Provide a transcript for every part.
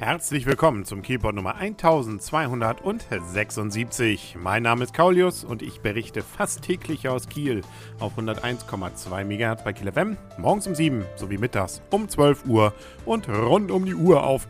Herzlich willkommen zum Keyboard Nummer 1276. Mein Name ist Kaulius und ich berichte fast täglich aus Kiel auf 101,2 MHz bei Kiel FM, morgens um 7 sowie mittags um 12 Uhr und rund um die Uhr auf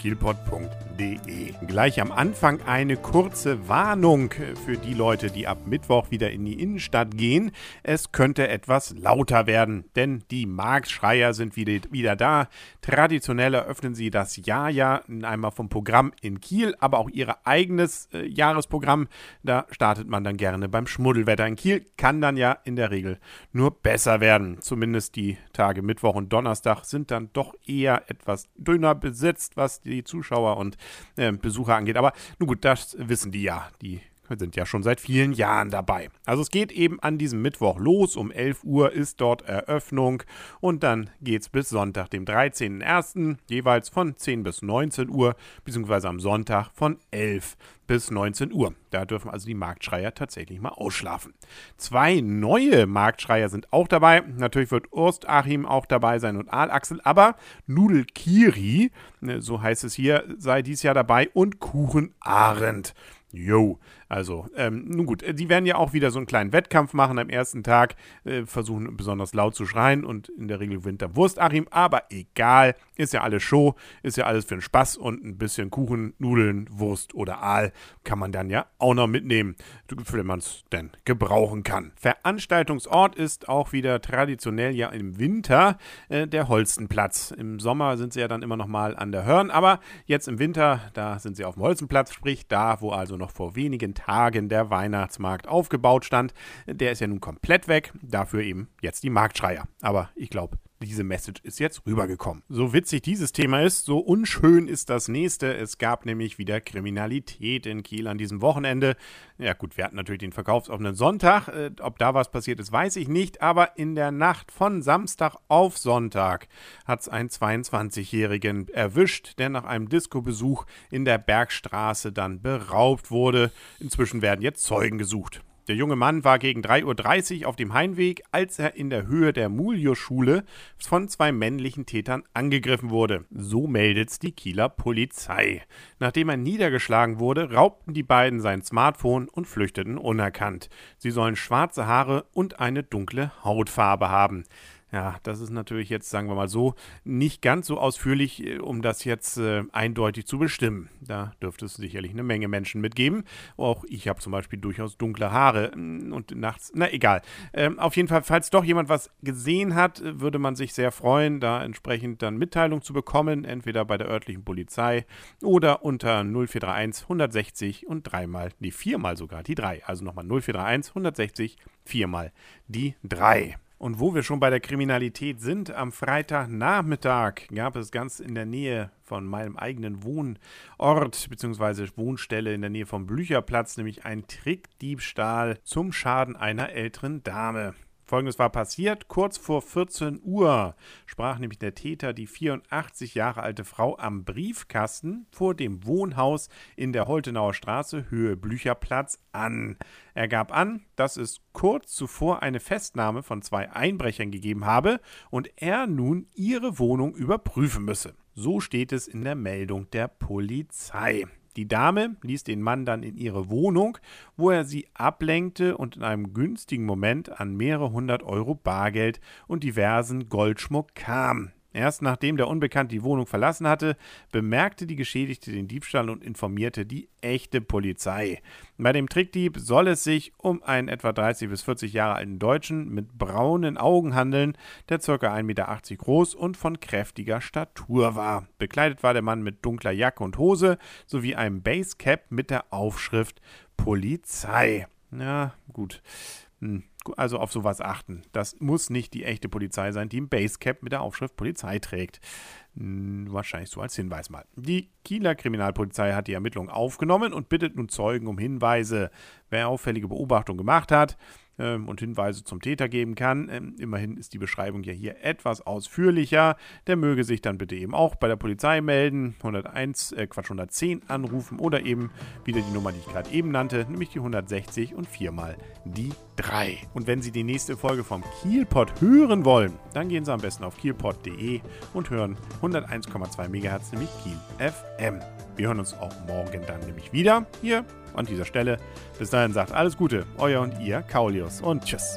kielpot.de. Gleich am Anfang eine kurze Warnung für die Leute, die ab Mittwoch wieder in die Innenstadt gehen. Es könnte etwas lauter werden, denn die Marktschreier sind wieder, wieder da. Traditionell eröffnen sie das Jahr ja einmal vom Programm in Kiel, aber auch ihr eigenes äh, Jahresprogramm. Da startet man dann gerne beim Schmuddelwetter in Kiel. Kann dann ja in der Regel nur besser werden. Zumindest die Tage Mittwoch und Donnerstag sind dann doch eher etwas dünner besetzt, was die Zuschauer und äh, Besucher angeht. Aber nun gut, das wissen die ja, die wir sind ja schon seit vielen Jahren dabei. Also es geht eben an diesem Mittwoch los. Um 11 Uhr ist dort Eröffnung und dann geht es bis Sonntag, dem 13.01. jeweils von 10 bis 19 Uhr, beziehungsweise am Sonntag von 11 bis 19 Uhr. Da dürfen also die Marktschreier tatsächlich mal ausschlafen. Zwei neue Marktschreier sind auch dabei. Natürlich wird Urst Achim auch dabei sein und Alaxel, aber Nudel Kiri, ne, so heißt es hier, sei dies Jahr dabei und Kuchen Arendt. Jo, also, ähm, nun gut, die werden ja auch wieder so einen kleinen Wettkampf machen am ersten Tag, äh, versuchen besonders laut zu schreien und in der Regel gewinnt der Wurst Achim, aber egal, ist ja alles Show, ist ja alles für den Spaß und ein bisschen Kuchen, Nudeln, Wurst oder Aal kann man dann ja auch noch mitnehmen, wenn man es denn gebrauchen kann. Veranstaltungsort ist auch wieder traditionell ja im Winter äh, der Holstenplatz. Im Sommer sind sie ja dann immer noch mal an der Hörn, aber jetzt im Winter, da sind sie auf dem Holstenplatz, sprich da, wo also noch vor wenigen Tagen der Weihnachtsmarkt aufgebaut stand. Der ist ja nun komplett weg. Dafür eben jetzt die Marktschreier. Aber ich glaube, diese Message ist jetzt rübergekommen. So witzig dieses Thema ist, so unschön ist das nächste. Es gab nämlich wieder Kriminalität in Kiel an diesem Wochenende. Ja gut, wir hatten natürlich den verkaufsoffenen Sonntag. Äh, ob da was passiert ist, weiß ich nicht. Aber in der Nacht von Samstag auf Sonntag hat es einen 22-Jährigen erwischt, der nach einem Disco-Besuch in der Bergstraße dann beraubt wurde. Inzwischen werden jetzt Zeugen gesucht. Der junge Mann war gegen 3.30 Uhr auf dem Heimweg, als er in der Höhe der Muljo-Schule von zwei männlichen Tätern angegriffen wurde. So meldet's die Kieler Polizei. Nachdem er niedergeschlagen wurde, raubten die beiden sein Smartphone und flüchteten unerkannt. Sie sollen schwarze Haare und eine dunkle Hautfarbe haben. Ja, das ist natürlich jetzt, sagen wir mal so, nicht ganz so ausführlich, äh, um das jetzt äh, eindeutig zu bestimmen. Da dürfte es sicherlich eine Menge Menschen mitgeben. Auch ich habe zum Beispiel durchaus dunkle Haare mm, und nachts, na egal. Ähm, auf jeden Fall, falls doch jemand was gesehen hat, würde man sich sehr freuen, da entsprechend dann Mitteilung zu bekommen, entweder bei der örtlichen Polizei oder unter 0431 160 und dreimal, nee, viermal sogar die drei. Also nochmal 0431 160, viermal die drei. Und wo wir schon bei der Kriminalität sind, am Freitagnachmittag gab es ganz in der Nähe von meinem eigenen Wohnort bzw. Wohnstelle in der Nähe vom Blücherplatz nämlich einen Trickdiebstahl zum Schaden einer älteren Dame. Folgendes war passiert. Kurz vor 14 Uhr sprach nämlich der Täter die 84 Jahre alte Frau am Briefkasten vor dem Wohnhaus in der Holtenauer Straße, Höhe Blücherplatz, an. Er gab an, dass es kurz zuvor eine Festnahme von zwei Einbrechern gegeben habe und er nun ihre Wohnung überprüfen müsse. So steht es in der Meldung der Polizei. Die Dame ließ den Mann dann in ihre Wohnung, wo er sie ablenkte und in einem günstigen Moment an mehrere hundert Euro Bargeld und diversen Goldschmuck kam. Erst nachdem der Unbekannte die Wohnung verlassen hatte, bemerkte die Geschädigte den Diebstahl und informierte die echte Polizei. Bei dem Trickdieb soll es sich um einen etwa 30 bis 40 Jahre alten Deutschen mit braunen Augen handeln, der ca. 1,80 Meter groß und von kräftiger Statur war. Bekleidet war der Mann mit dunkler Jacke und Hose sowie einem Basecap mit der Aufschrift Polizei. Ja, gut. Hm, also auf sowas achten. Das muss nicht die echte Polizei sein, die im Basecap mit der Aufschrift Polizei trägt. Hm, wahrscheinlich so als Hinweis mal. Die Kieler Kriminalpolizei hat die Ermittlungen aufgenommen und bittet nun Zeugen um Hinweise. Wer auffällige Beobachtungen gemacht hat, ähm, und Hinweise zum Täter geben kann. Ähm, immerhin ist die Beschreibung ja hier etwas ausführlicher. Der möge sich dann bitte eben auch bei der Polizei melden, 101, äh, Quatsch, 110 anrufen oder eben wieder die Nummer, die ich gerade eben nannte, nämlich die 160 und viermal die 3. Und wenn Sie die nächste Folge vom Kielpot hören wollen, dann gehen Sie am besten auf kielpot.de und hören 101,2 MHz, nämlich Kiel FM. Wir hören uns auch morgen dann nämlich wieder hier an dieser Stelle. Bis dahin sagt alles Gute, euer und ihr Kaulius und tschüss.